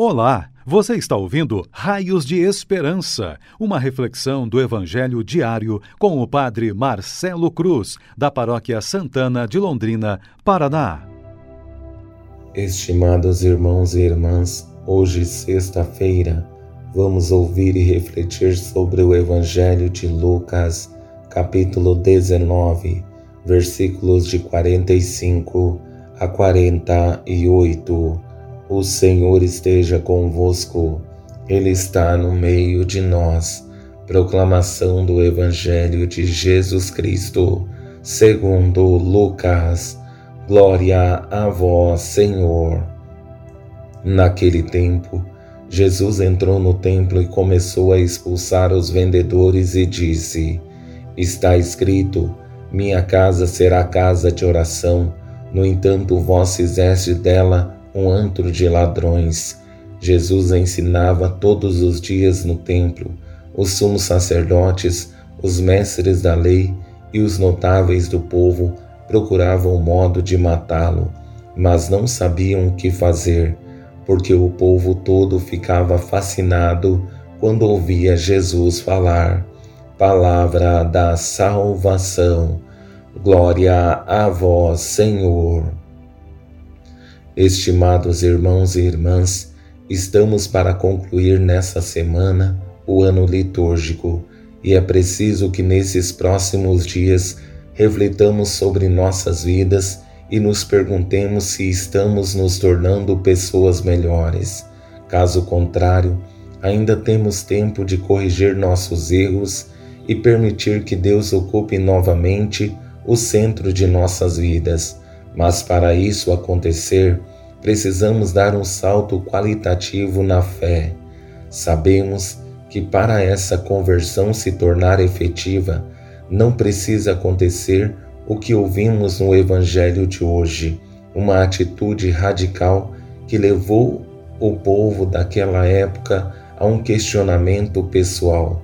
Olá, você está ouvindo Raios de Esperança, uma reflexão do Evangelho diário com o Padre Marcelo Cruz, da Paróquia Santana de Londrina, Paraná. Estimados irmãos e irmãs, hoje, sexta-feira, vamos ouvir e refletir sobre o Evangelho de Lucas, capítulo 19, versículos de 45 a 48 o Senhor esteja convosco, Ele está no meio de nós. Proclamação do Evangelho de Jesus Cristo, segundo Lucas. Glória a vós, Senhor. Naquele tempo, Jesus entrou no templo e começou a expulsar os vendedores e disse: Está escrito: Minha casa será casa de oração. No entanto, vós fizeste dela um antro de ladrões. Jesus ensinava todos os dias no templo. Os sumos sacerdotes, os mestres da lei e os notáveis do povo procuravam o modo de matá-lo, mas não sabiam o que fazer, porque o povo todo ficava fascinado quando ouvia Jesus falar. Palavra da salvação. Glória a vós, Senhor. Estimados irmãos e irmãs, estamos para concluir nessa semana o ano litúrgico e é preciso que nesses próximos dias refletamos sobre nossas vidas e nos perguntemos se estamos nos tornando pessoas melhores. Caso contrário, ainda temos tempo de corrigir nossos erros e permitir que Deus ocupe novamente o centro de nossas vidas mas para isso acontecer, precisamos dar um salto qualitativo na fé. Sabemos que para essa conversão se tornar efetiva, não precisa acontecer o que ouvimos no Evangelho de hoje, uma atitude radical que levou o povo daquela época a um questionamento pessoal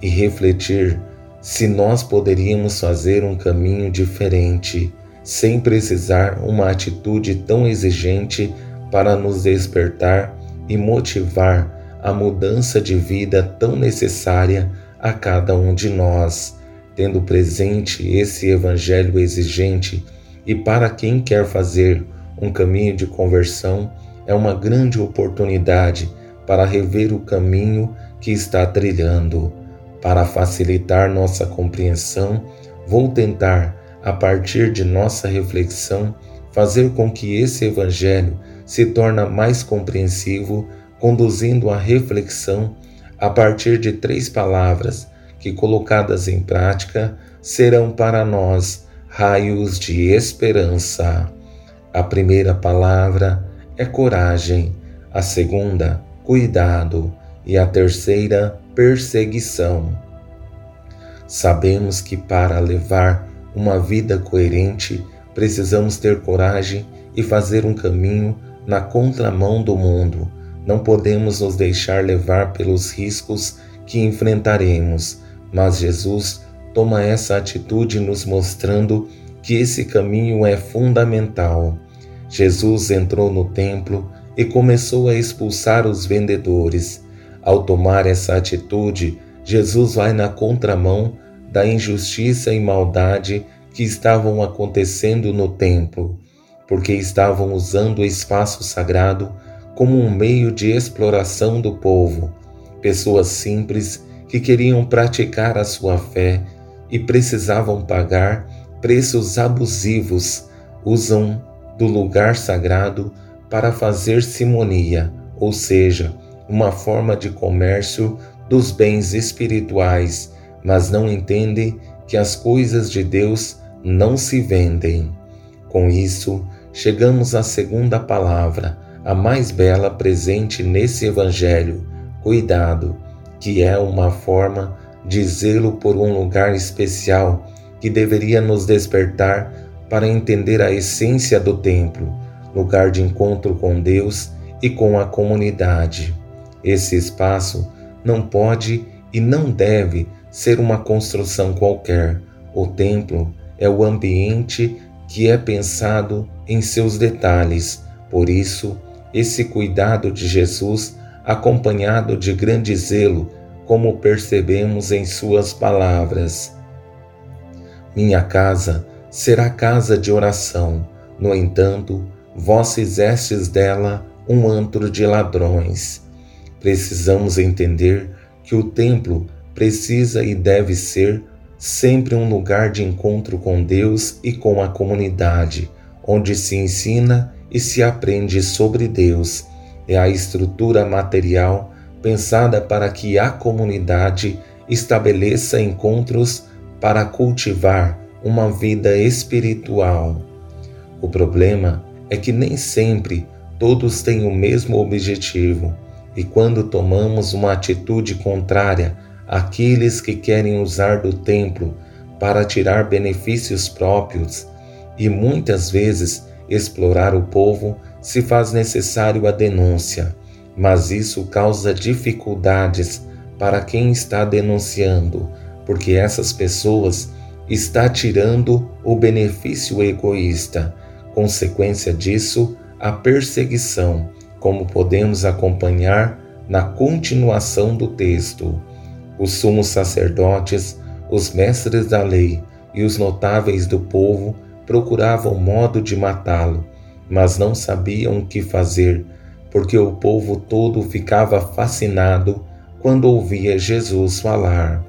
e refletir se nós poderíamos fazer um caminho diferente sem precisar uma atitude tão exigente para nos despertar e motivar a mudança de vida tão necessária a cada um de nós, tendo presente esse evangelho exigente e para quem quer fazer um caminho de conversão é uma grande oportunidade para rever o caminho que está trilhando. Para facilitar nossa compreensão, vou tentar a partir de nossa reflexão, fazer com que esse Evangelho se torne mais compreensivo, conduzindo a reflexão a partir de três palavras que, colocadas em prática, serão para nós raios de esperança. A primeira palavra é coragem, a segunda, cuidado e a terceira, perseguição. Sabemos que para levar uma vida coerente, precisamos ter coragem e fazer um caminho na contramão do mundo. Não podemos nos deixar levar pelos riscos que enfrentaremos, mas Jesus toma essa atitude nos mostrando que esse caminho é fundamental. Jesus entrou no templo e começou a expulsar os vendedores. Ao tomar essa atitude, Jesus vai na contramão da injustiça e maldade que estavam acontecendo no templo, porque estavam usando o espaço sagrado como um meio de exploração do povo, pessoas simples que queriam praticar a sua fé e precisavam pagar preços abusivos, usam do lugar sagrado para fazer simonia, ou seja, uma forma de comércio dos bens espirituais mas não entendem que as coisas de Deus não se vendem. Com isso, chegamos à segunda palavra, a mais bela presente nesse Evangelho, cuidado, que é uma forma de zelo por um lugar especial que deveria nos despertar para entender a essência do templo, lugar de encontro com Deus e com a comunidade. Esse espaço não pode e não deve ser uma construção qualquer. O templo é o ambiente que é pensado em seus detalhes, por isso esse cuidado de Jesus, acompanhado de grande zelo, como percebemos em Suas palavras. Minha casa será casa de oração, no entanto, vós fizestes dela um antro de ladrões. Precisamos entender que o templo precisa e deve ser sempre um lugar de encontro com Deus e com a comunidade, onde se ensina e se aprende sobre Deus. É a estrutura material pensada para que a comunidade estabeleça encontros para cultivar uma vida espiritual. O problema é que nem sempre todos têm o mesmo objetivo, e quando tomamos uma atitude contrária àqueles que querem usar do templo para tirar benefícios próprios e muitas vezes explorar o povo, se faz necessário a denúncia, mas isso causa dificuldades para quem está denunciando, porque essas pessoas está tirando o benefício egoísta. Consequência disso, a perseguição, como podemos acompanhar na continuação do texto. Os sumos sacerdotes, os mestres da lei e os notáveis do povo procuravam modo de matá-lo, mas não sabiam o que fazer, porque o povo todo ficava fascinado quando ouvia Jesus falar.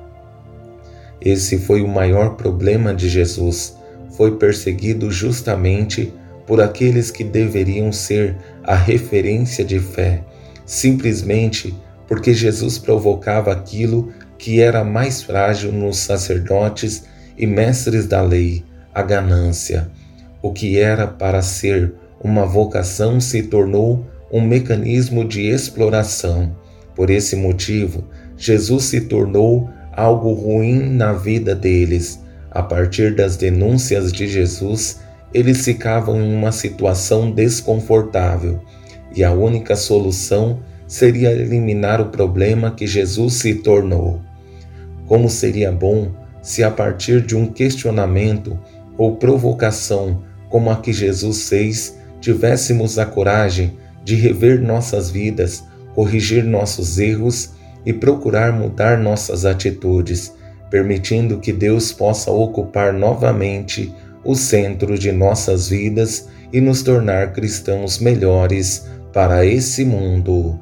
Esse foi o maior problema de Jesus. Foi perseguido justamente por aqueles que deveriam ser a referência de fé, simplesmente porque Jesus provocava aquilo que era mais frágil nos sacerdotes e mestres da lei, a ganância. O que era para ser uma vocação se tornou um mecanismo de exploração. Por esse motivo, Jesus se tornou algo ruim na vida deles. A partir das denúncias de Jesus, eles ficavam em uma situação desconfortável e a única solução seria eliminar o problema que Jesus se tornou. Como seria bom se, a partir de um questionamento ou provocação como a que Jesus fez, tivéssemos a coragem de rever nossas vidas, corrigir nossos erros e procurar mudar nossas atitudes, permitindo que Deus possa ocupar novamente o centro de nossas vidas e nos tornar cristãos melhores para esse mundo.